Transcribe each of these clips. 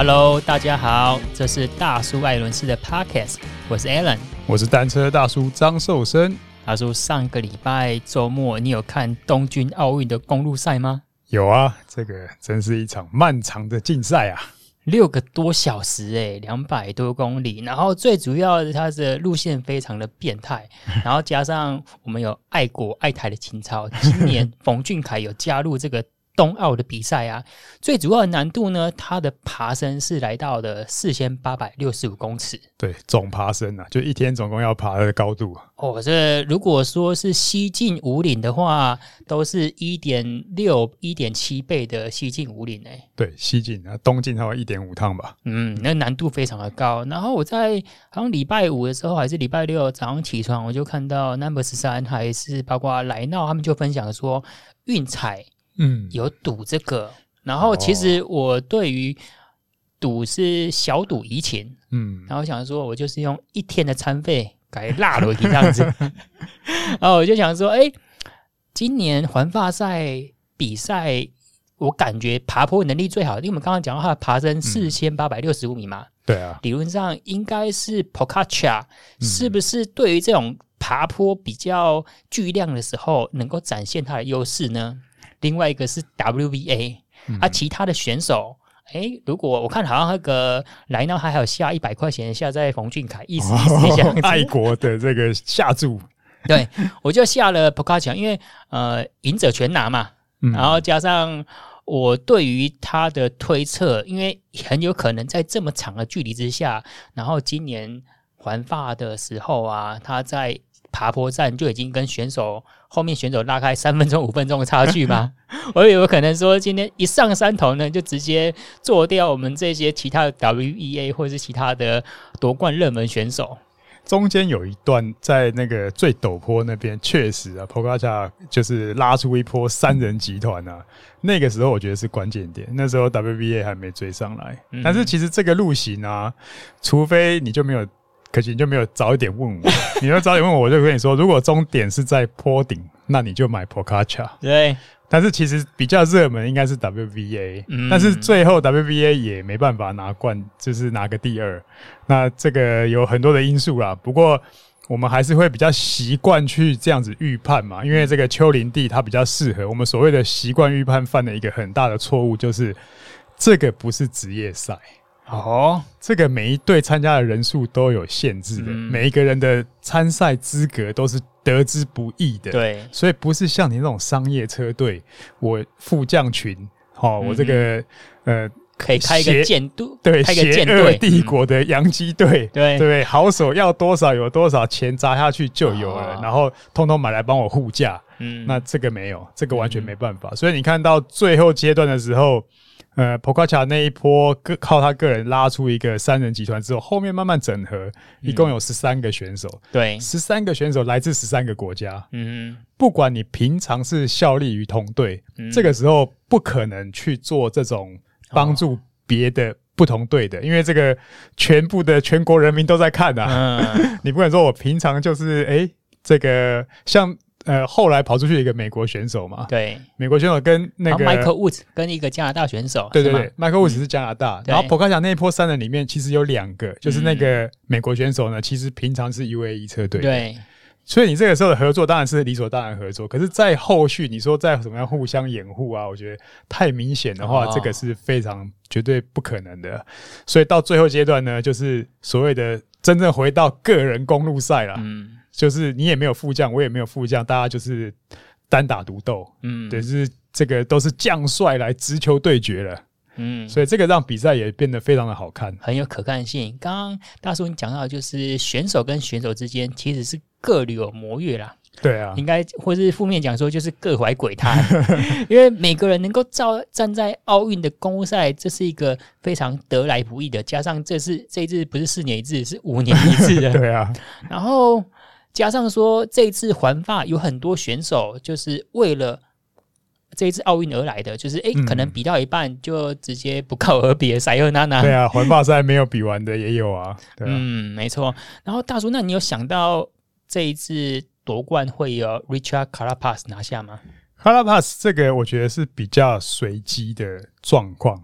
Hello，大家好，这是大叔艾伦斯的 Podcast，我是 Alan，我是单车大叔张寿生。大叔，上个礼拜周末你有看东京奥运的公路赛吗？有啊，这个真是一场漫长的竞赛啊，六个多小时诶，两百多公里，然后最主要的它的路线非常的变态，然后加上我们有爱国爱台的情操，今年冯俊凯有加入这个。冬奥的比赛啊，最主要的难度呢，它的爬升是来到了四千八百六十五公尺。对，总爬升啊，就一天总共要爬的高度。哦，这如果说是西进五岭的话，都是一点六、一点七倍的西进五岭诶。对，西进啊，东进还有一点五趟吧。嗯，那难度非常的高。然后我在好像礼拜五的时候，还是礼拜六早上起床，我就看到 Number 十三还是包括莱纳他们就分享说运彩。嗯，有赌这个，然后其实我对于赌是小赌怡情，嗯，然后想说，我就是用一天的餐费改辣了这样子，然后我就想说，哎，今年环法赛比赛，我感觉爬坡能力最好，因为我们刚刚讲到它爬升四千八百六十五米嘛，对啊，理论上应该是 Pocacha，、嗯是不是对于这种爬坡比较巨量的时候，能够展现它的优势呢？另外一个是 WVA，嗯、啊，其他的选手，哎，如果我看好像那个莱纳还有下一百块钱下在冯俊凯，意思意思一下，爱国的这个下注，对，我就下了 Pogačar，因为呃，赢者全拿嘛，嗯、然后加上我对于他的推测，因为很有可能在这么长的距离之下，然后今年环法的时候啊，他在。爬坡站就已经跟选手后面选手拉开三分钟、五分钟的差距吗？我以为可能说今天一上山头呢，就直接做掉我们这些其他的 WEA 或者是其他的夺冠热门选手。中间有一段在那个最陡坡那边，确实啊，Pogačar 就是拉出一波三人集团啊。那个时候我觉得是关键点，那时候 WBA 还没追上来。但是其实这个路型啊，除非你就没有。可惜你就没有早一点问我，你要早点问我，我就跟你说，如果终点是在坡顶，那你就买 Pogačar。对，但是其实比较热门应该是 WVA，嗯，但是最后 WVA 也没办法拿冠，就是拿个第二。那这个有很多的因素啦，不过我们还是会比较习惯去这样子预判嘛，因为这个丘陵地它比较适合。我们所谓的习惯预判犯了一个很大的错误，就是这个不是职业赛。哦，这个每一队参加的人数都有限制的，嗯、每一个人的参赛资格都是得之不易的。对，所以不是像你那种商业车队，我副将群，好、哦，嗯、我这个呃可以开一个舰队，对，开个舰队，帝国的洋基队，嗯、对对，好手要多少有多少钱砸下去就有了，哦、然后通通买来帮我护驾。嗯，那这个没有，这个完全没办法。嗯、所以你看到最后阶段的时候。呃，Pogačar 那一波个靠他个人拉出一个三人集团之后，后面慢慢整合，一共有十三个选手。对，十三个选手来自十三个国家。嗯，不管你平常是效力于同队，这个时候不可能去做这种帮助别的不同队的，因为这个全部的全国人民都在看啊。你不能说我平常就是诶，这个像。呃，后来跑出去一个美国选手嘛，对，美国选手跟那个 Michael Woods 跟一个加拿大选手，对对对，Michael Woods 是加拿大，然后 Pogačar 那一波三人里面其实有两个，就是那个美国选手呢，其实平常是 UAE 车队，对，所以你这个时候的合作当然是理所当然合作，可是，在后续你说再怎么样互相掩护啊，我觉得太明显的话，这个是非常绝对不可能的，所以到最后阶段呢，就是所谓的真正回到个人公路赛了，嗯。就是你也没有副将，我也没有副将，大家就是单打独斗，嗯，对，就是这个都是将帅来直球对决了，嗯，所以这个让比赛也变得非常的好看，很有可看性。刚刚大叔你讲到，就是选手跟选手之间其实是各有谋略啦，对啊，应该或是负面讲说就是各怀鬼胎，因为每个人能够站站在奥运的公路赛，这是一个非常得来不易的，加上这次这一次不是四年一次，是五年一次的，对啊，然后。加上说，这一次环法有很多选手就是为了这一次奥运而来的，就是哎，可能比到一半就直接不告而别，塞厄纳纳。对啊，环法赛没有比完的也有啊。对啊，嗯，没错。然后大叔，那你有想到这一次夺冠会有 Richard Carapaz 拿下吗？Carapaz 这个我觉得是比较随机的状况。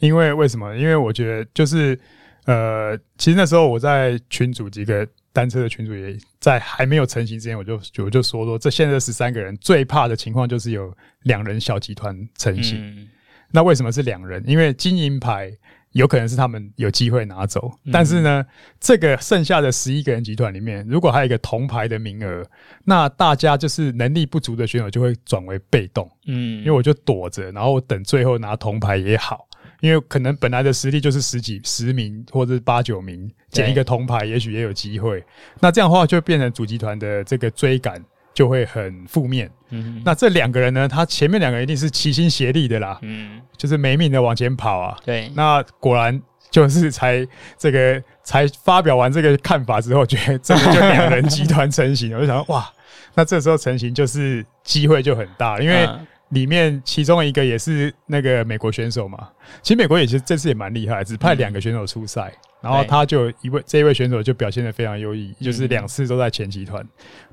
因为为什么？因为我觉得就是呃，其实那时候我在群组几个单车的群主也在还没有成型之前，我就我就说说，这现在十三个人最怕的情况就是有两人小集团成型。嗯、那为什么是两人？因为金银牌。有可能是他们有机会拿走，但是呢，这个剩下的十一个人集团里面，如果还有一个铜牌的名额，那大家就是能力不足的选手就会转为被动，嗯，因为我就躲着，然后等最后拿铜牌也好，因为可能本来的实力就是十几十名或者是八九名，捡一个铜牌也许也有机会，那这样的话就变成主集团的这个追赶。就会很负面。嗯，那这两个人呢？他前面两个一定是齐心协力的啦。嗯，就是没命的往前跑啊。对，那果然就是才这个才发表完这个看法之后，觉得这个就两人集团成型。我就想说，哇，那这时候成型就是机会就很大，因为 里面其中一个也是那个美国选手嘛。其实美国也其实这次也蛮厉害，只派两个选手出赛。然后他就一位这一位选手就表现的非常优异，就是两次都在前集团。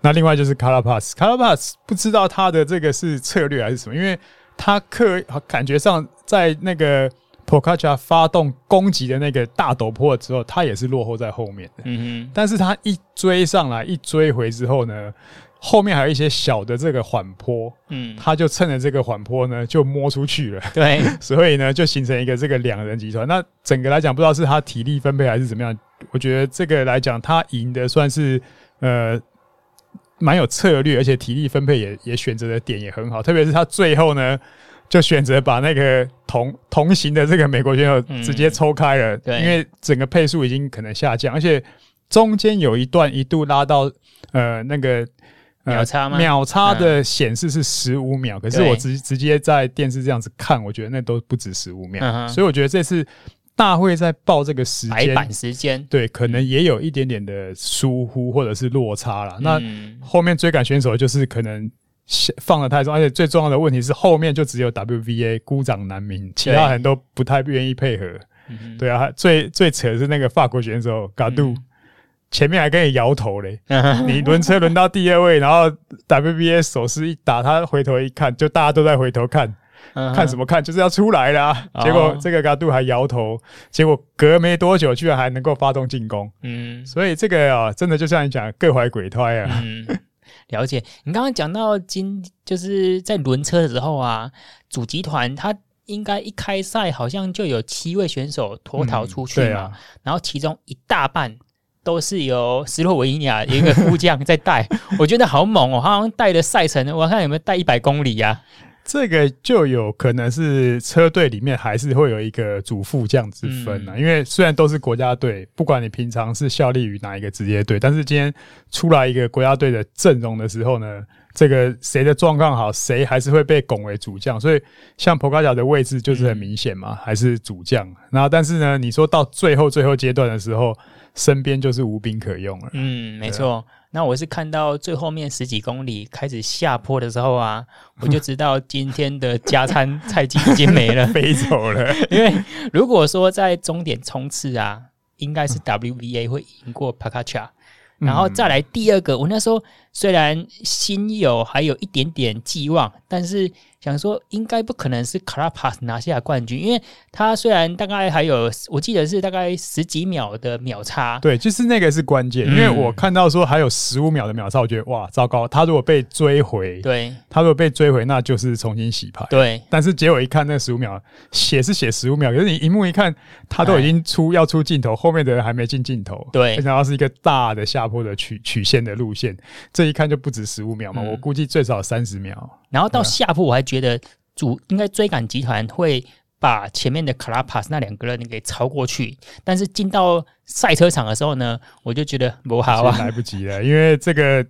那另外就是 Carapaz，Carapaz 不知道他的这个是策略还是什么，因为他刻感觉上在那个 Pogačar 发动攻击的那个大陡坡之后，他也是落后在后面的。嗯哼。但是他一追上来，一追回之后呢？后面还有一些小的这个缓坡，嗯，他就趁着这个缓坡呢，就摸出去了，对，所以呢，就形成一个这个两人集团。那整个来讲，不知道是他体力分配还是怎么样，我觉得这个来讲，他赢的算是呃蛮有策略，而且体力分配也也选择的点也很好。特别是他最后呢，就选择把那个同同行的这个美国选手直接抽开了，对，因为整个配速已经可能下降，而且中间有一段一度拉到呃那个。秒差吗？秒差的显示是十五秒，可是我直直接在电视这样子看，我觉得那都不止十五秒，所以我觉得这次大会在报这个时间，白板时间，对，可能也有一点点的疏忽或者是落差了。那后面追赶选手就是可能放的太重，而且最重要的问题是后面就只有 WVA 孤掌难鸣，其他人都不太愿意配合。对啊，最最扯的是那个法国选手 Gaudu。前面还跟你摇头嘞，你轮车轮到第二位，然后 WBA 手势一打，他回头一看，就大家都在回头看，看什么看？就是要出来了。结果这个高度还摇头，结果隔没多久，居然还能够发动进攻。嗯，所以这个啊，真的就像你讲，各怀鬼胎啊。嗯，了解。你刚刚讲到今就是在轮车的时候啊，主集团他应该一开赛好像就有七位选手脱逃出去嘛，然后其中一大半。都是由斯洛维尼亚一个副将在带，我觉得好猛哦！好像带的赛程，我看有没有带一百公里呀、这个就有可能是车队里面还是会有一个主副将之分啊。嗯、因为虽然都是国家队，不管你平常是效力于哪一个职业队，但是今天出来一个国家队的阵容的时候呢，这个谁的状况好，谁还是会被拱为主将。所以像波卡乔的位置就是很明显嘛，还是主将。然后但是呢，你说到最后最后阶段的时候。身边就是无兵可用了。嗯，没错。啊、那我是看到最后面十几公里开始下坡的时候啊，我就知道今天的加餐 菜鸡已经没了，飞走了。因为如果说在终点冲刺啊，应该是 WVA 会赢过 Pogačar，然后再来第二个。我那时候虽然心有还有一点点寄望，但是。想说应该不可能是 Carapaz 拿下冠军，因为他虽然大概还有，我记得是大概十几秒的秒差。对，就是那个是关键，因为我看到说还有十五秒的秒差，我觉得哇，糟糕！他如果被追回，对，他如果被追回，那就是重新洗牌。对，但是结果一看，那十五秒写是写十五秒，可是你荧幕一看，他都已经出要出镜头，后面的人还没进镜头。对，然后是一个大的下坡的曲曲线的路线，这一看就不止十五秒嘛，我估计最少三十秒。然后到下坡，我还觉得主应该追赶集团会把前面的 Carapaz 那两个人给超过去，但是进到赛车场的时候呢，我就觉得不好啊，来不及了，因为这个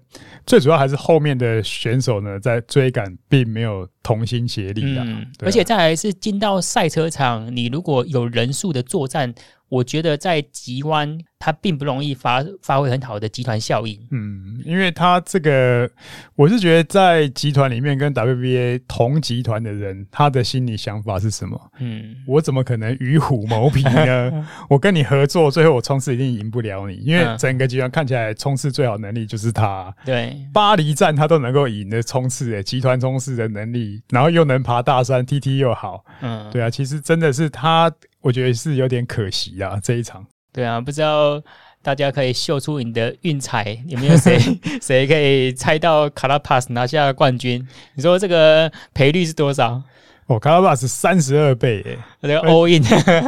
最主要还是后面的选手呢在追赶，并没有同心协力的，嗯，而且再来是进到赛车场，你如果有人数的作战。我觉得在极弯，它并不容易发发挥很好的集团效应。嗯，因为他这个，我是觉得在集团里面跟 WBA 同集团的人，他的心理想法是什么？嗯，我怎么可能与虎谋皮呢？我跟你合作，最后我冲刺一定赢不了你，因为整个集团看起来冲刺最好能力就是他。对，巴黎站他都能够赢的冲刺，诶，集团冲刺的能力，然后又能爬大山，TT 又好。嗯，对啊，其实真的是他。我觉得是有点可惜啊，这一场。对啊，不知道大家可以秀出你的运彩，有没有谁 谁可以猜到卡拉帕斯拿下冠军？你说这个赔率是多少？哦，卡拉帕斯三十二倍耶，这个 all in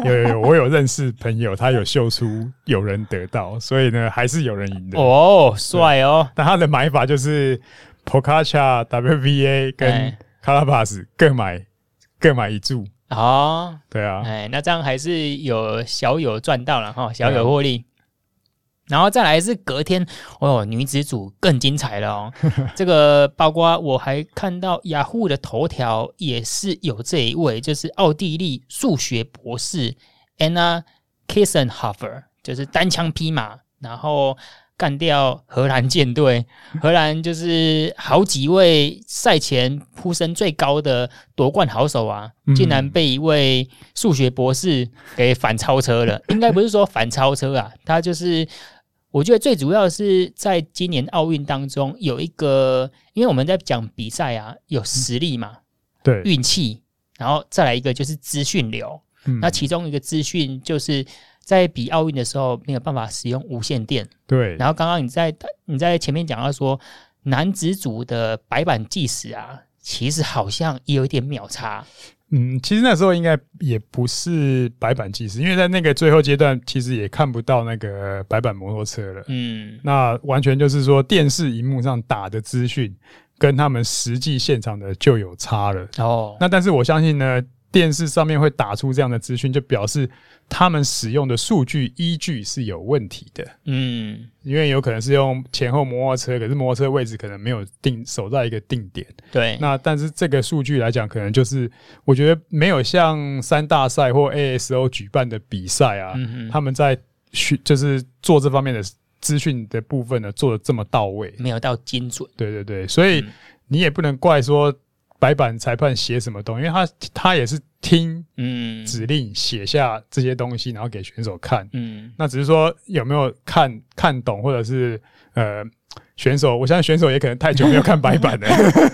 有有有，我有认识朋友，他有秀出有人得到，所以呢，还是有人赢的哦，帅哦。但他的买法就是 Pogačar WVA 跟卡拉帕斯各买各买一注。哦，对啊，哎，那这样还是有小有赚到了哈，小有获利。嗯、然后再来是隔天，哦，女子组更精彩了哦。这个包括我还看到雅虎的头条也是有这一位，就是奥地利数学博士 Anna Kissenhofer，就是单枪匹马，然后。干掉荷兰舰队，荷兰就是好几位赛前呼声最高的夺冠好手啊，竟然被一位数学博士给反超车了。应该不是说反超车啊，他就是我觉得最主要是在今年奥运当中有一个，因为我们在讲比赛啊，有实力嘛，对，运气，然后再来一个就是资讯流，那其中一个资讯就是。在比奥运的时候没有办法使用无线电，对。然后刚刚你在你在前面讲到说，男子组的白板计时啊，其实好像也有一点秒差。嗯，其实那时候应该也不是白板计时，因为在那个最后阶段，其实也看不到那个白板摩托车了。嗯，那完全就是说电视荧幕上打的资讯跟他们实际现场的就有差了。哦，那但是我相信呢，电视上面会打出这样的资讯，就表示。他们使用的数据依据是有问题的，嗯，因为有可能是用前后摩托车，可是摩托车位置可能没有定守在一个定点，对。那但是这个数据来讲，可能就是我觉得没有像三大赛或 ASO 举办的比赛啊，嗯哼，他们在去就是做这方面的资讯的部分呢，做的这么到位，没有到精准。对对对，所以你也不能怪说。白板裁判写什么东西？因为他他也是听嗯指令写下这些东西，然后给选手看。嗯，那只是说有没有看看懂，或者是呃选手，我相信选手也可能太久没有看白板了。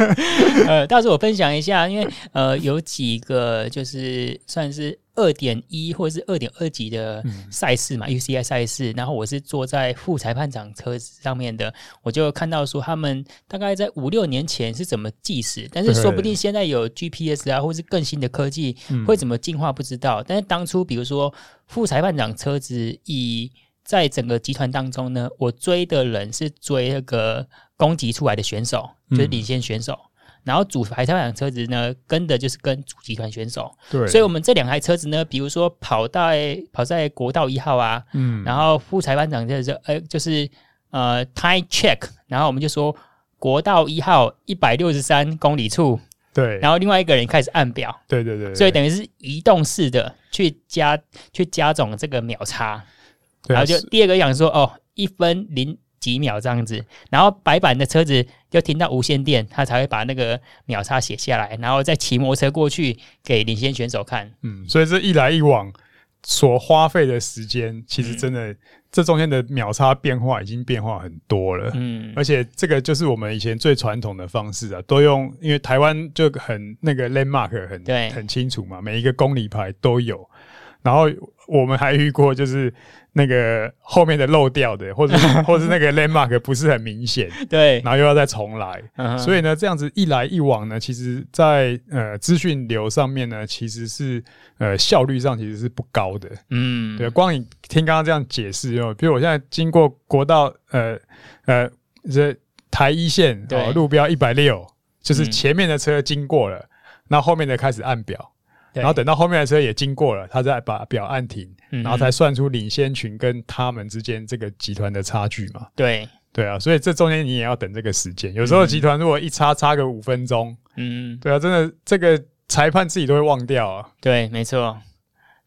呃，到时候我分享一下，因为呃有几个就是算是。二点一或者是二点二级的赛事嘛，UCI 赛事，然后我是坐在副裁判长车子上面的，我就看到说他们大概在五六年前是怎么计时，但是说不定现在有 GPS 啊，或是更新的科技会怎么进化不知道。但是当初比如说副裁判长车子以在整个集团当中呢，我追的人是追那个攻击出来的选手，就是领先选手。然后主裁判长车子呢，跟的就是跟主集团选手，对，所以我们这两台车子呢，比如说跑在跑在国道一号啊，嗯，然后副裁判长就是呃就是呃 time check，然后我们就说国道一号一百六十三公里处，对，然后另外一个人开始按表，对对对，对，所以等于是移动式的去加去加总这个秒差，然后就第二个讲说哦一分零。几秒这样子，然后白板的车子就停到无线电，他才会把那个秒差写下来，然后再骑摩托车过去给领先选手看。嗯，所以这一来一往所花费的时间，其实真的、嗯、这中间的秒差变化已经变化很多了。嗯，而且这个就是我们以前最传统的方式啊，都用，因为台湾就很那个 landmark 很对很清楚嘛，每一个公里牌都有，然后我们还遇过就是。那个后面的漏掉的，或者 或者那个 landmark 不是很明显，对，然后又要再重来，嗯、所以呢，这样子一来一往呢，其实在，呃资讯流上面呢，其实是呃效率上其实是不高的，嗯，对。光你听刚刚这样解释哦，比如我现在经过国道呃呃这台一线哦，路标一百六，就是前面的车经过了，那、后面的开始按表。然后等到后面的车也经过了，他再把表按停，然后才算出领先群跟他们之间这个集团的差距嘛。对对啊，所以这中间你也要等这个时间。有时候集团如果一差差个五分钟，嗯，对啊，真的这个裁判自己都会忘掉啊。对，没错。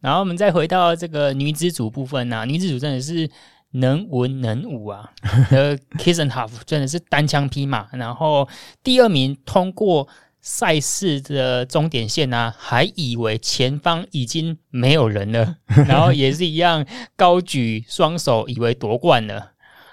然后我们再回到这个女子组部分啊，女子组真的是能文能武啊。呃，Kissenhofer 真的是单枪匹马，然后第二名通过。赛事的终点线呢、还以为前方已经没有人了，然后也是一样高举双手，以为夺冠了。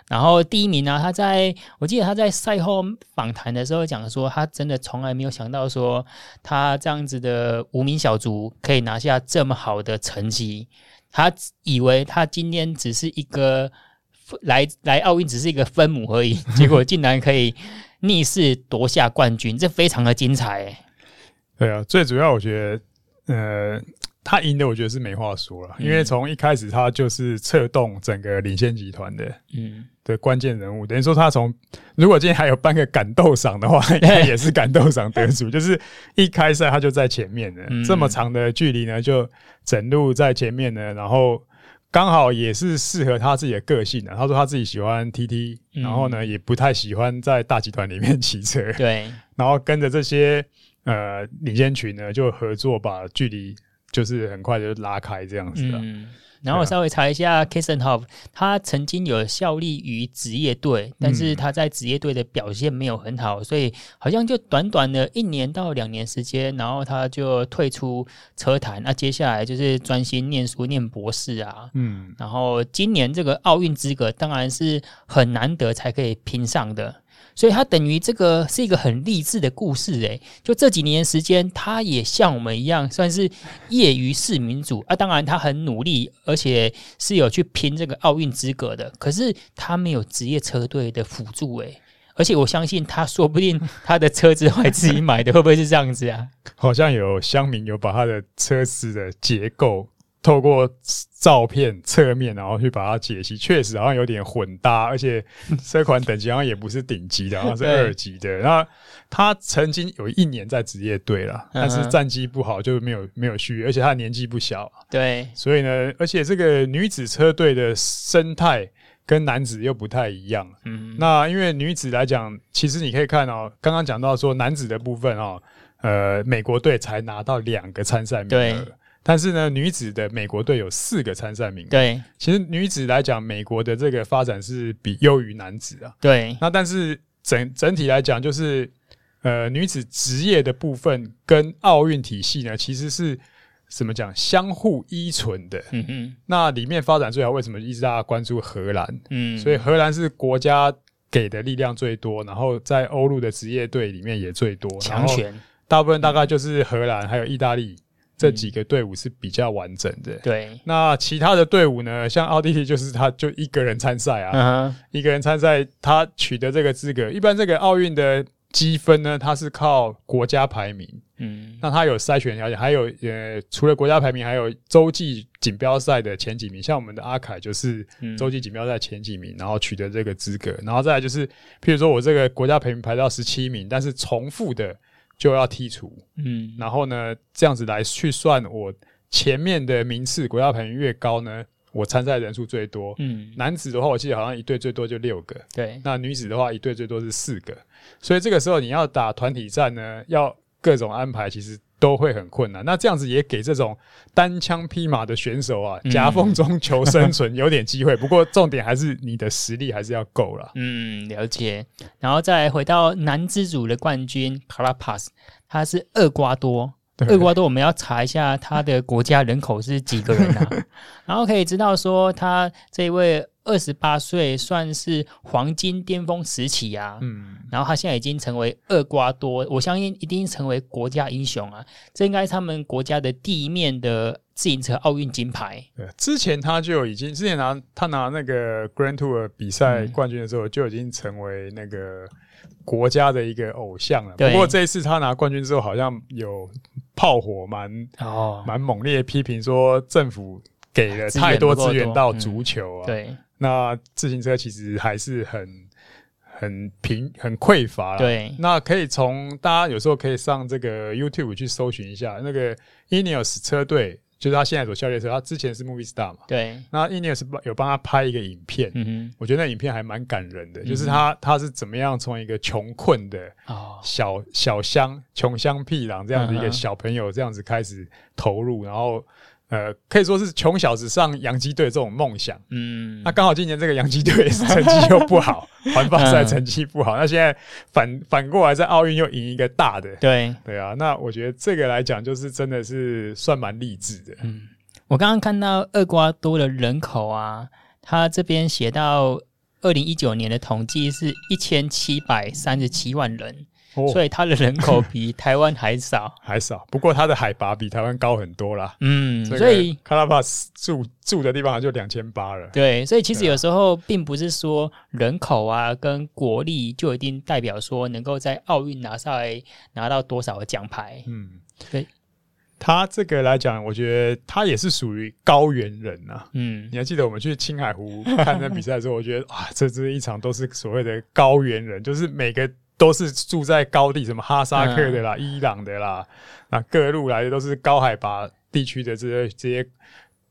然后第一名呢、他在我记得他在赛后访谈的时候讲说，他真的从来没有想到说他这样子的无名小卒可以拿下这么好的成绩。他以为他今天只是一个来来奥运只是一个分母而已，结果竟然可以逆势夺下冠军，这非常的精彩、欸。对啊，最主要我觉得，呃。他赢的，我觉得是没话说了，因为从一开始他就是策动整个领先集团的，嗯，的关键人物。等于说他从如果今天还有颁个感动赏的话，应该也是感动赏得主。就是一开赛他就在前面的，这么长的距离呢，就整路在前面呢，然后刚好也是适合他自己的个性的。他说他自己喜欢 TT，然后呢也不太喜欢在大集团里面骑车，对，然后跟着这些呃领先群呢就合作把距离。就是很快就拉开这样子的。嗯，然后我稍微查一下 kissen hoff，他曾经有效力于职业队，但是他在职业队的表现没有很好，所以好像就短短的一年到两年时间，然后他就退出车坛。那接下来就是专心念书、念博士啊。嗯，然后今年这个奥运资格当然是很难得才可以拼上的。所以他等于这个是一个很励志的故事诶，就这几年时间，他也像我们一样，算是业余市民组啊。当然他很努力，而且是有去拼这个奥运资格的。可是他没有职业车队的辅助诶，而且我相信他说不定他的车子还自己买的，会不会是这样子啊？好像有乡民有把他的车子的结构。透过照片侧面，然后去把它解析，确实好像有点混搭，而且 这款等级好像也不是顶级的，好像 是二级的。那他曾经有一年在职业队了，但是战绩不好，就没有没有续约，而且他年纪不小，对，所以呢，而且这个女子车队的生态跟男子又不太一样。嗯，那因为女子来讲，其实你可以看哦，刚刚讲到说男子的部分哦，呃，美国队才拿到两个参赛名额。但是呢，女子的美国队有四个参赛名额。对，其实女子来讲，美国的这个发展是比优于男子啊。对，那但是整整体来讲，就是呃，女子职业的部分跟奥运体系呢，其实是怎么讲，相互依存的。嗯嗯。那里面发展最好，为什么一直大家关注荷兰？嗯，所以荷兰是国家给的力量最多，然后在欧陆的职业队里面也最多。强权。大部分大概就是荷兰还有意大利。这几个队伍是比较完整的。对，那其他的队伍呢？像奥地利，就是他就一个人参赛啊，一个人参赛，他取得这个资格。一般这个奥运的积分呢，它是靠国家排名。嗯，那他有筛选条件，还有呃，除了国家排名，还有洲际锦标赛的前几名。像我们的阿凯就是洲际锦标赛前几名，然后取得这个资格。然后再来就是，譬如说我这个国家排名排到十七名，但是重复的。就要剔除，嗯，然后呢，这样子来去算我前面的名次，国家排名越高呢，我参赛人数最多，嗯，男子的话，我记得好像一队最多就六个，对，那女子的话，一队最多是四个，所以这个时候你要打团体战呢，要各种安排，其实。都会很困难，那这样子也给这种单枪匹马的选手啊，夹缝中求生存有点机会。不过 重点还是你的实力还是要够了。嗯，了解。然后再回到男子组的冠军卡拉帕斯，他是厄瓜多。厄瓜多我们要查一下他的国家人口是几个人啊？然后可以知道说他这一位。二十八岁算是黄金巅峰时期啊，嗯，然后他现在已经成为厄瓜多，我相信一定成为国家英雄啊，这应该是他们国家的第一面的自行车奥运金牌。对，之前他就已经之前拿他拿那个 Grand Tour 比赛冠军的时候，就已经成为那个国家的一个偶像了。不过这一次他拿冠军之后，好像有炮火蛮哦。蛮猛烈批评说政府给了太多资源到足球啊，对。那自行车其实还是很很贫很匮乏了。对，那可以从大家有时候可以上这个 YouTube 去搜寻一下那个 Ineos 车队，就是他现在所效力的车，他之前是 Movie Star 嘛。对。那 Ineos 有帮他拍一个影片，嗯哼，我觉得那影片还蛮感人的，嗯、就是他他是怎么样从一个穷困的小小乡穷乡僻壤这样的一个小朋友这样子开始投入，然后。呃，可以说是穷小子上洋基队这种梦想。嗯，那刚好今年这个洋基队成绩又不好，环法赛成绩不好，那现在反反过来在奥运又赢一个大的。对对啊，那我觉得这个来讲，就是真的是算蛮励志的。嗯，我刚刚看到厄瓜多的人口啊，他这边写到二零一九年的统计是一千七百三十七万人。所以它的人口比台湾还少，还少。不过它的海拔比台湾高很多啦。嗯，所以卡拉帕斯住住的地方就两千八了。对，所以其实有时候并不是说人口啊跟国力就一定代表说能够在奥运拿下来拿到多少个奖牌。嗯，对。他这个来讲，我觉得他也是属于高原人呐、啊。嗯，你还记得我们去青海湖看那比赛的时候，我觉得啊，这这一场都是所谓的高原人，就是每个。都是住在高地，什么哈萨克的啦、嗯、伊朗的啦，那各路来的都是高海拔地区的这些这些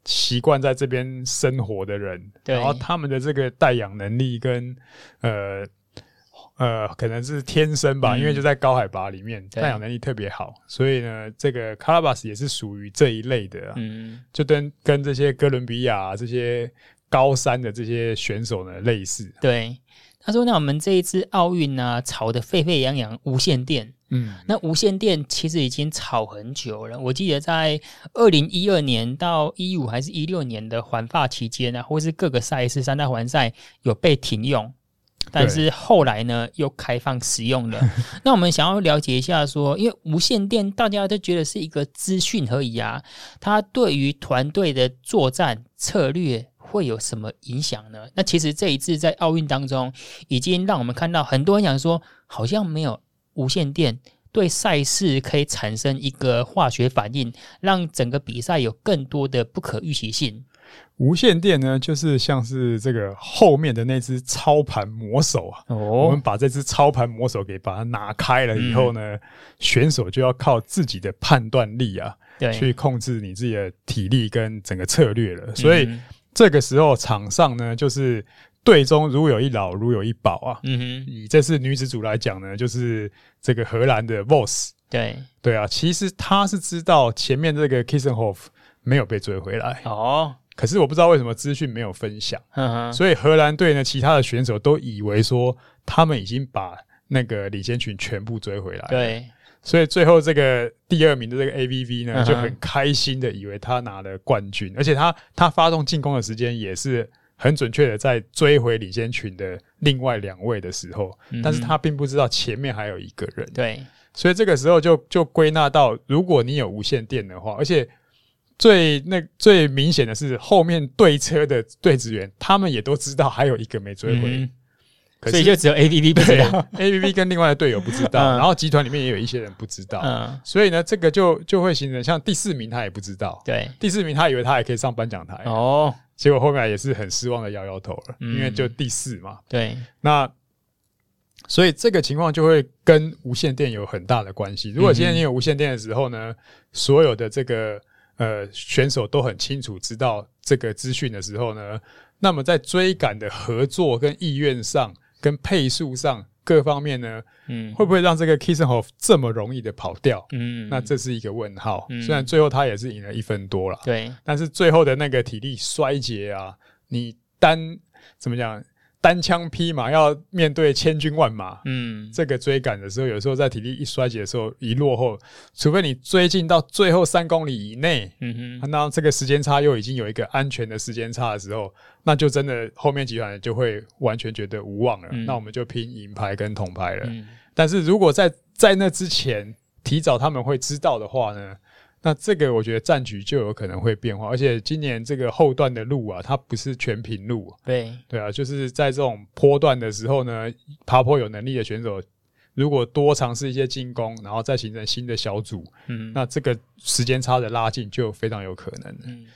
习惯在这边生活的人，对。然后他们的这个带氧能力跟呃呃可能是天生吧，嗯、因为就在高海拔里面带氧能力特别好，所以呢，这个卡拉巴斯也是属于这一类的、啊，嗯，就跟跟这些哥伦比亚、啊、这些高山的这些选手呢类似，对。他说：“那我们这一次奥运呢，炒得沸沸扬扬，无线电。嗯，那无线电其实已经炒很久了。我记得在二零一二年到一五还是一六年的环法期间呢，或是各个赛事三大环赛有被停用，但是后来呢又开放使用了。那我们想要了解一下说，说因为无线电大家都觉得是一个资讯而已啊，它对于团队的作战策略。”会有什么影响呢？那其实这一次在奥运当中，已经让我们看到很多人想说，好像没有无线电对赛事可以产生一个化学反应，让整个比赛有更多的不可预期性。无线电呢，就是像是这个后面的那只操盘魔手啊。哦，我们把这只操盘魔手给把它拿开了以后呢，嗯、选手就要靠自己的判断力啊，对去控制你自己的体力跟整个策略了。所以。嗯这个时候，场上呢，就是队中如有一老，如有一宝啊。嗯哼，以这次女子组来讲呢，就是这个荷兰的 Voss。对对啊，其实他是知道前面这个 Kissenhof 没有被追回来哦，可是我不知道为什么资讯没有分享。嗯哼，所以荷兰队呢，其他的选手都以为说他们已经把那个李先群全部追回来。对。所以最后这个第二名的这个 AVV 呢，就很开心的以为他拿了冠军，而且他他发动进攻的时间也是很准确的，在追回领先群的另外两位的时候，但是他并不知道前面还有一个人。对，所以这个时候就就归纳到，如果你有无线电的话，而且最那最明显的是后面对车的对职员，他们也都知道还有一个没追回。可所以就只有 A B B 不知道，AVV 跟另外的队友不知道，然后集团里面也有一些人不知道，嗯，所以呢，这个就就会形成像第四名他也不知道，对，第四名他以为他还可以上颁奖台哦，结果后面也是很失望的摇摇头了，因为就第四嘛，对，那所以这个情况就会跟无线电有很大的关系。如果今天你有无线电的时候呢，所有的这个呃选手都很清楚知道这个资讯的时候呢，那么在追赶的合作跟意愿上。跟配速上各方面呢，嗯，会不会让这个 Kissenhoff 这么容易的跑掉？嗯，那这是一个问号。嗯，虽然最后他也是赢了一分多了，对，但是最后的那个体力衰竭啊，你单怎么讲？单枪匹马要面对千军万马，嗯，这个追赶的时候，有时候在体力一衰竭的时候，一落后，除非你追进到最后三公里以内，嗯哼，那这个时间差又已经有一个安全的时间差的时候，那就真的后面集团就会完全觉得无望了。嗯、那我们就拼银牌跟铜牌了。嗯、但是如果在在那之前提早他们会知道的话呢？那这个我觉得战局就有可能会变化，而且今年这个后段的路啊，它不是全平路。对对啊，就是在这种坡段的时候呢，爬坡有能力的选手，如果多尝试一些进攻，然后再形成新的小组，嗯，那这个时间差的拉近就非常有可能。嗯，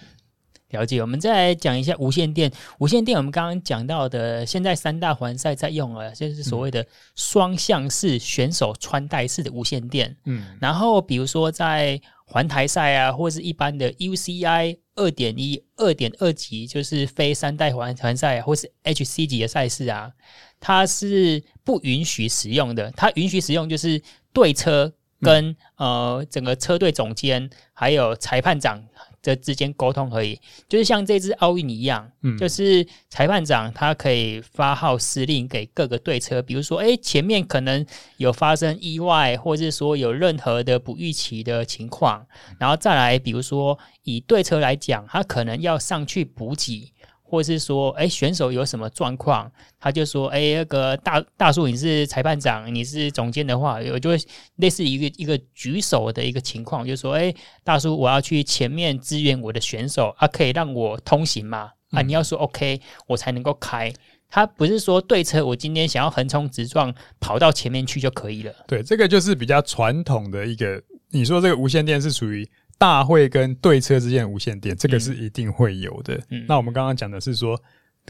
了解。我们再来讲一下无线电。无线电我们刚刚讲到的，现在三大环赛在用了，就是所谓的双向式选手穿戴式的无线电。嗯，然后比如说在环台赛啊，或者是一般的 UCI 二点一、二点二级，就是非三代环环赛，或是 HC 级的赛事啊，它是不允许使用的。它允许使用就是对车跟、嗯、呃整个车队总监还有裁判长。这之间沟通而已，就是像这次奥运一样，嗯，就是裁判长他可以发号施令给各个队车，比如说，哎，前面可能有发生意外，或者是说有任何的不预期的情况，然后再来，比如说以队车来讲，他可能要上去补给。或者是说，哎，选手有什么状况，他就说，哎，那个大大叔你是裁判长，你是总监的话，我就会类似一个一个举手的一个情况，就说，哎，大叔我要去前面支援我的选手，啊，可以让我通行吗？啊，你要说 OK，我才能够开。他不是说对车，我今天想要横冲直撞跑到前面去就可以了。对，这个就是比较传统的一个。你说这个无线电是属于大会跟对车之间的无线电，这个是一定会有的。嗯，那我们刚刚讲的是说，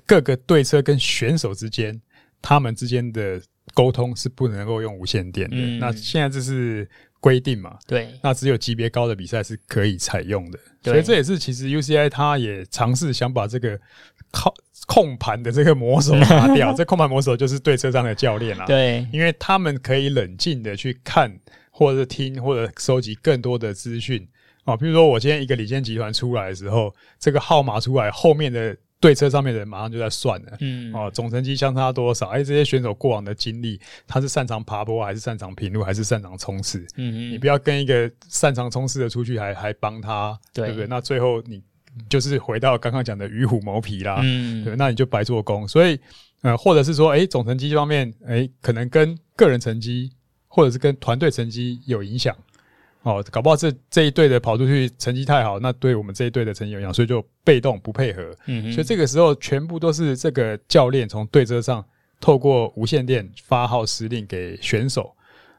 各个对车跟选手之间，他们之间的沟通是不能够用无线电的。嗯，那现在这是规定嘛？对。那只有级别高的比赛是可以采用的。所以这也是其实 UCI 他也尝试想把这个靠。控盘的这个魔手拿掉，这控盘魔手就是对车上的教练啦。对，因为他们可以冷静的去看，或者听，或者收集更多的资讯啊。比如说，我今天一个领先集团出来的时候，这个号码出来，后面的对车上面的人马上就在算了。嗯，哦，总成绩相差多少？哎，这些选手过往的经历，他是擅长爬坡，还是擅长平路，还是擅长冲刺？嗯嗯，你不要跟一个擅长冲刺的出去还，还还帮他，对不对？那最后你。就是回到刚刚讲的与虎谋皮啦，嗯，对，那你就白做工。所以，呃，或者是说，诶、欸，总成绩方面，诶、欸，可能跟个人成绩或者是跟团队成绩有影响。哦，搞不好这这一队的跑出去成绩太好，那对我们这一队的成绩有影响，所以就被动不配合。嗯，所以这个时候全部都是这个教练从对车上透过无线电发号施令给选手。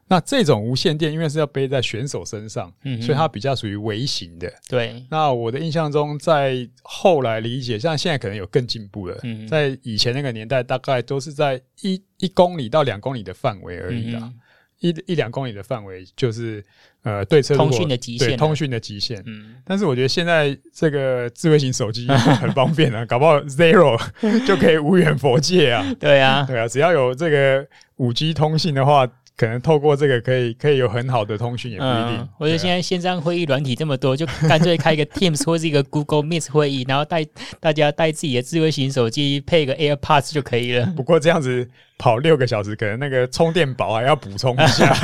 那这种无线电，因为是要背在选手身上，嗯，所以它比较属于微型的。对。那我的印象中，在后来理解，像现在可能有更进步了。嗯。在以前那个年代，大概都是在一一公里到两公里的范围而已啦。一一两公里的范围就是呃对车通讯的极限，对通讯的极限。嗯。但是我觉得现在这个智慧型手机很方便啊，搞不好 Zero 就可以无远佛界啊。对啊，对啊，只要有这个五 G 通信的话。可能透过这个可以可以有很好的通讯，也不一定。我觉得现在线上会议软体这么多，就干脆开一个 Teams 或是一个 Google Meet 会议，然后带大家带自己的智慧型手机，配个 AirPods 就可以了。不过这样子跑六个小时，可能那个充电宝还要补充一下。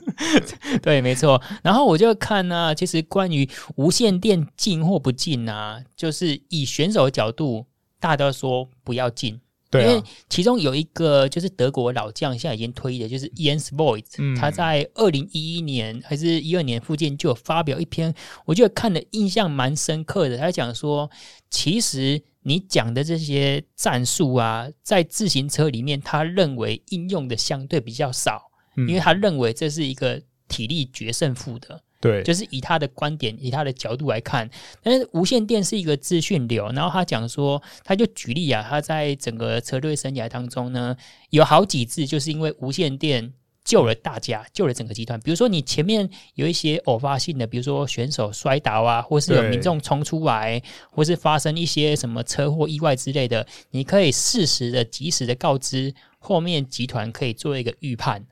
对，没错。然后我就看呢、啊，其实关于无线电进或不进啊，就是以选手的角度，大家都说不要进。对、啊，因为其中有一个就是德国老将，现在已经退役的，就是 Jens Voigt，嗯，他在二零一一年还是一二年附近就有发表一篇，我觉得看的印象蛮深刻的。他讲说，其实你讲的这些战术啊，在自行车里面，他认为应用的相对比较少，因为他认为这是一个体力决胜负的。对，就是以他的观点，以他的角度来看，但是无线电是一个资讯流。然后他讲说，他就举例啊，他在整个车队生涯当中呢，有好几次就是因为无线电救了大家，救了整个集团。比如说你前面有一些偶发性的，比如说选手摔倒啊，或是有民众冲出来，或是发生一些什么车祸意外之类的，你可以适时的、及时的告知后面集团，可以做一个预判。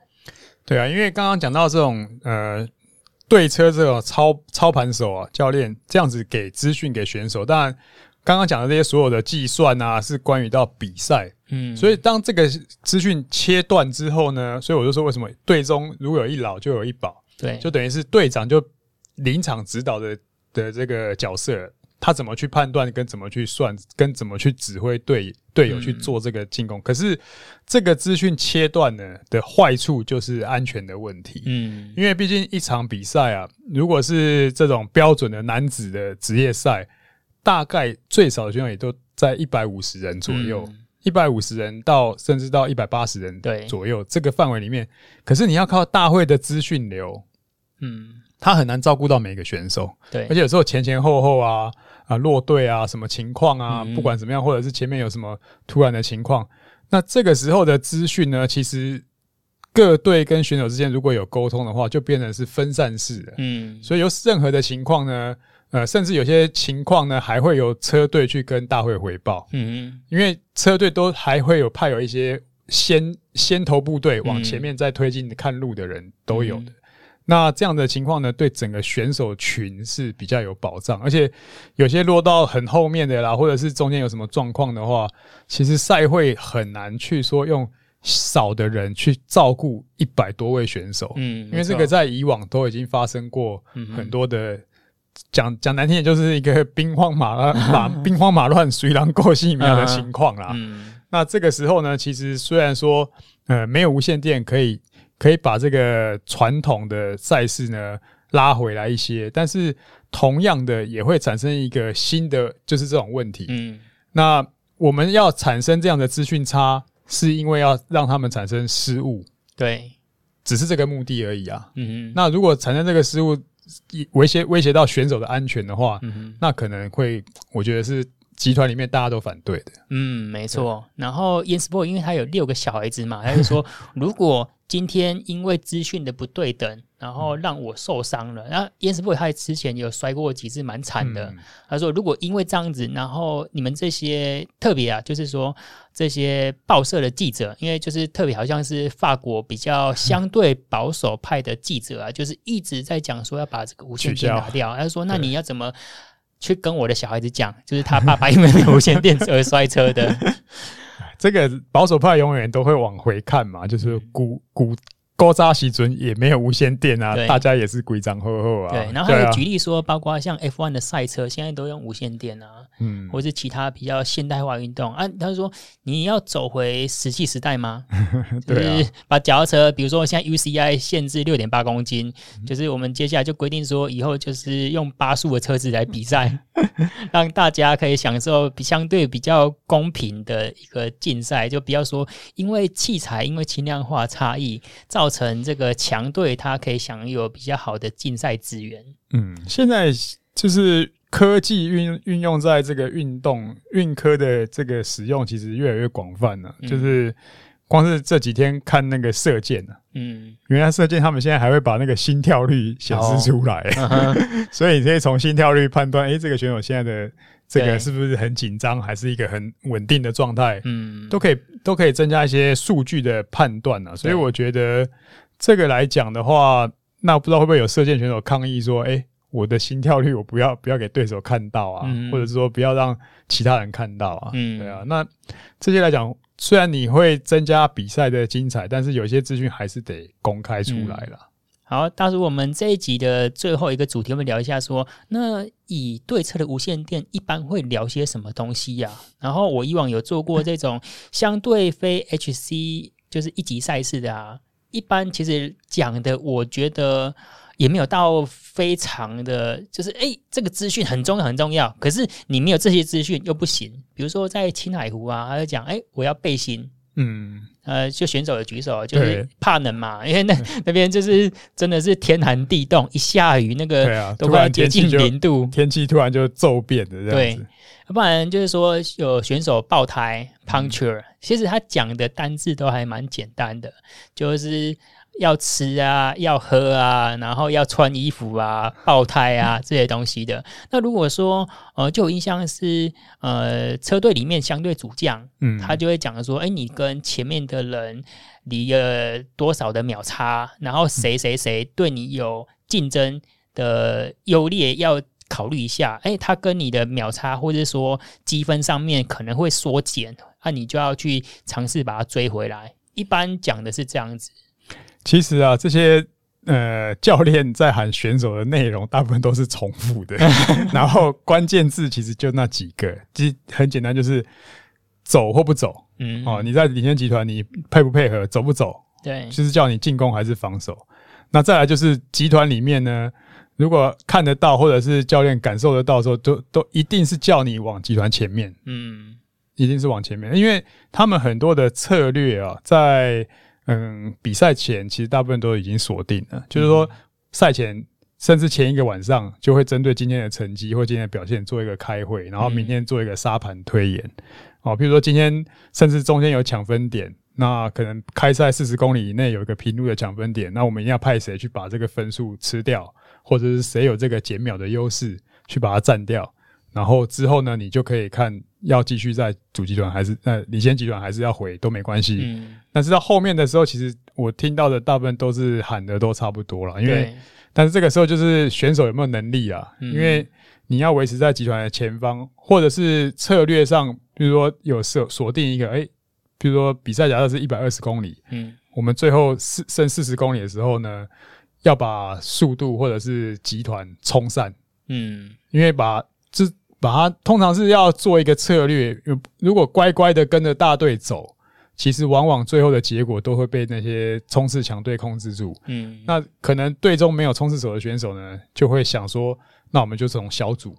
对啊，因为刚刚讲到这种呃。对车这种操操盘手啊，教练这样子给资讯给选手，当然刚刚讲的这些所有的计算啊，是关于到比赛，嗯，所以当这个资讯切断之后呢，所以我就说为什么队中如果有一老就有一宝，对，就等于是队长就临场指导的的这个角色。他怎么去判断，跟怎么去算，跟怎么去指挥队队友去做这个进攻？嗯、可是这个资讯切断呢的坏处就是安全的问题。嗯，因为毕竟一场比赛啊，如果是这种标准的男子的职业赛，大概最少的选手也都在一百五十人左右，一百五十人到甚至到一百八十人左右这个范围里面。可是你要靠大会的资讯流，嗯，他很难照顾到每个选手。对，而且有时候前前后后啊。啊，落队啊，什么情况啊？不管怎么样，或者是前面有什么突然的情况，那这个时候的资讯呢，其实各队跟选手之间如果有沟通的话，就变成是分散式的。嗯，所以有任何的情况呢，呃，甚至有些情况呢，还会由车队去跟大会回报。嗯，因为车队都还会有派有一些先先头部队往前面再推进看路的人都有的。那这样的情况呢，对整个选手群是比较有保障，而且有些落到很后面的啦，或者是中间有什么状况的话，其实赛会很难去说用少的人去照顾一百多位选手，嗯，因为这个在以往都已经发生过很多的讲讲难听点，就是一个兵荒马乱、马兵荒马乱、随狼过隙样的 情况啦。嗯，那这个时候呢，其实虽然说呃没有无线电可以可以把这个传统的赛事呢拉回来一些，但是同样的也会产生一个新的就是这种问题。嗯，那我们要产生这样的资讯差，是因为要让他们产生失误。对。只是这个目的而已啊。嗯嗯。那如果产生这个失误，威胁威胁到选手的安全的话，嗯哼，那可能会，我觉得是集团里面大家都反对的。嗯，没错。然后 YEN SPORTS 因为他有六个小孩子嘛，他就说，如果今天因为资讯的不对等。然后让我受伤了。然后 YEN SPORTS 他之前有摔过几次，蛮惨的。他说，如果因为这样子，然后你们这些特别啊，就是说这些报社的记者，因为就是特别好像是法国比较相对保守派的记者啊，就是一直在讲说要把这个无线电拿掉。他说，那你要怎么去跟我的小孩子讲，就是他爸爸因为没有无线电而摔车的？这个保守派永远都会往回看嘛，就是古古。高扎西尊也没有无线电啊，大家也是规章厚厚啊。对，然后还有举例说，包括像 F1 的赛车，现在都用无线电啊，嗯，或是其他比较现代化运动啊。他说，你要走回石器时代吗？就是把脚踏车，比如说现在 UCI 限制六点八公斤，就是我们接下来就规定说，以后就是用八速的车子来比赛，让大家可以享受比相对比较公平的一个竞赛，就不要说因为器材因为轻量化差异造。造成这个强队，他可以享有比较好的竞赛资源。嗯，现在就是科技运运用在这个运动运科的这个使用，其实越来越广泛了。嗯、就是光是这几天看那个射箭呢，嗯，原来射箭他们现在还会把那个心跳率显示出来，哦、所以你可以从心跳率判断，哎、欸，这个选手现在的。这个是不是很紧张，还是一个很稳定的状态？嗯，都可以都可以增加一些数据的判断啊。所以我觉得这个来讲的话，那不知道会不会有射箭选手抗议说：“哎，我的心跳率我不要不要给对手看到啊，或者是说不要让其他人看到啊。”嗯，对啊。那这些来讲，虽然你会增加比赛的精彩，但是有些资讯还是得公开出来了。好，到时候，我们这一集的最后一个主题，我们聊一下说，那以对策的无线电一般会聊些什么东西呀、然后我以往有做过这种相对非 HC，就是一级赛事的啊，一般其实讲的，我觉得也没有到非常的，就是哎、这个资讯很重要很重要，可是你没有这些资讯又不行。比如说在青海湖啊，他就讲，哎、我要背心，嗯。呃，就选手的举手，就是怕冷嘛，因为那那边就是真的是天寒地冻，一下雨那个都快接近零度，天气突然就骤变的这样子。对，要不然就是说有选手爆胎 puncture，其实他讲的单字都还蛮简单的，就是。要吃啊，要喝啊，然后要穿衣服啊，爆胎啊这些东西的。那如果说呃，就有印象是呃，车队里面相对主将，嗯，他就会讲说，哎，你跟前面的人离了多少的秒差，然后谁谁谁对你有竞争的优劣，要考虑一下。哎，他跟你的秒差或者说积分上面可能会缩减，那你就要去尝试把它追回来。一般讲的是这样子。其实啊，这些呃教练在喊选手的内容，大部分都是重复的。然后关键字其实就那几个，其实很简单，就是走或不走。嗯，哦，你在领先集团，你配不配合，走不走？对，就是叫你进攻还是防守。那再来就是集团里面呢，如果看得到或者是教练感受得到的时候，都都一定是叫你往集团前面。嗯，一定是往前面，因为他们很多的策略啊，在。嗯，比赛前其实大部分都已经锁定了，就是说赛前甚至前一个晚上就会针对今天的成绩或今天的表现做一个开会，然后明天做一个沙盘推演。哦，比如说今天甚至中间有抢分点，那可能开赛四十公里以内有一个平路的抢分点，那我们一定要派谁去把这个分数吃掉，或者是谁有这个减秒的优势去把它占掉。然后之后呢，你就可以看。要继续在主集团还是在领先集团，还是要回都没关系。嗯，但是到后面的时候，其实我听到的大部分都是喊的都差不多了。因为，但是这个时候就是选手有没有能力啊？因为你要维持在集团的前方，或者是策略上，比如说有设锁定一个，哎，比如说比赛假设是一百二十公里，嗯，我们最后四剩四十公里的时候呢，要把速度或者是集团冲散。嗯，因为把这把它通常是要做一个策略，如果乖乖的跟着大队走，其实往往最后的结果都会被那些冲刺强队控制住。嗯，那可能队中没有冲刺手的选手呢，就会想说，那我们就从小组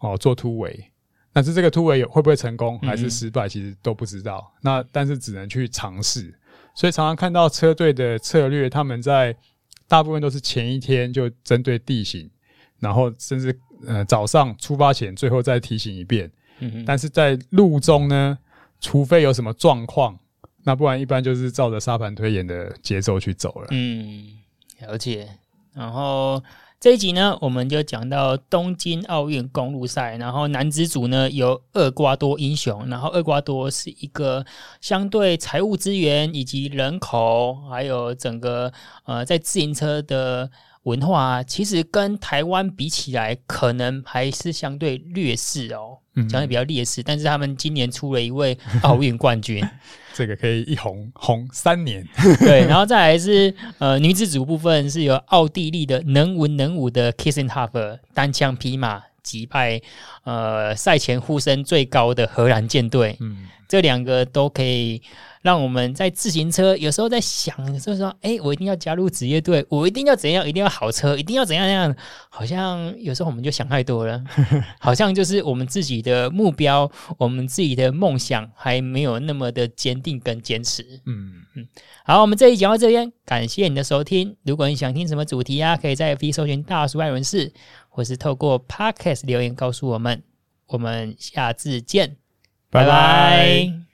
哦做突围。但是这个突围会不会成功还是失败，其实都不知道。嗯、那但是只能去尝试，所以常常看到车队的策略，他们在大部分都是前一天就针对地形，然后甚至呃早上出发前最后再提醒一遍。嗯哼。但是在路中呢，除非有什么状况，那不然一般就是照着沙盘推演的节奏去走了。嗯，了解。然后。这一集呢，我们就讲到东京奥运公路赛，然后男子组呢有厄瓜多英雄，然后厄瓜多是一个相对财务资源以及人口，还有整个呃在自行车的文化啊，其实跟台湾比起来，可能还是相对劣势哦。相对比较劣势，但是他们今年出了一位 奥运冠军，这个可以一红红三年。对，然后再来是呃女子组部分是由奥地利的能文能武的 Kissenhofer 单枪匹马击败呃赛前呼声最高的荷兰舰队。嗯，这两个都可以。让我们在自行车有时候在想，就是说，哎，我一定要加入职业队，我一定要怎样，一定要好车，一定要怎样怎样。好像有时候我们就想太多了，好像就是我们自己的目标，我们自己的梦想还没有那么的坚定跟坚持。嗯嗯。好，我们这一集讲到这边，感谢你的收听。如果你想听什么主题啊，可以在 FB 搜寻大叔爱轮事，或是透过 Podcast 留言告诉我们。我们下次见，拜拜。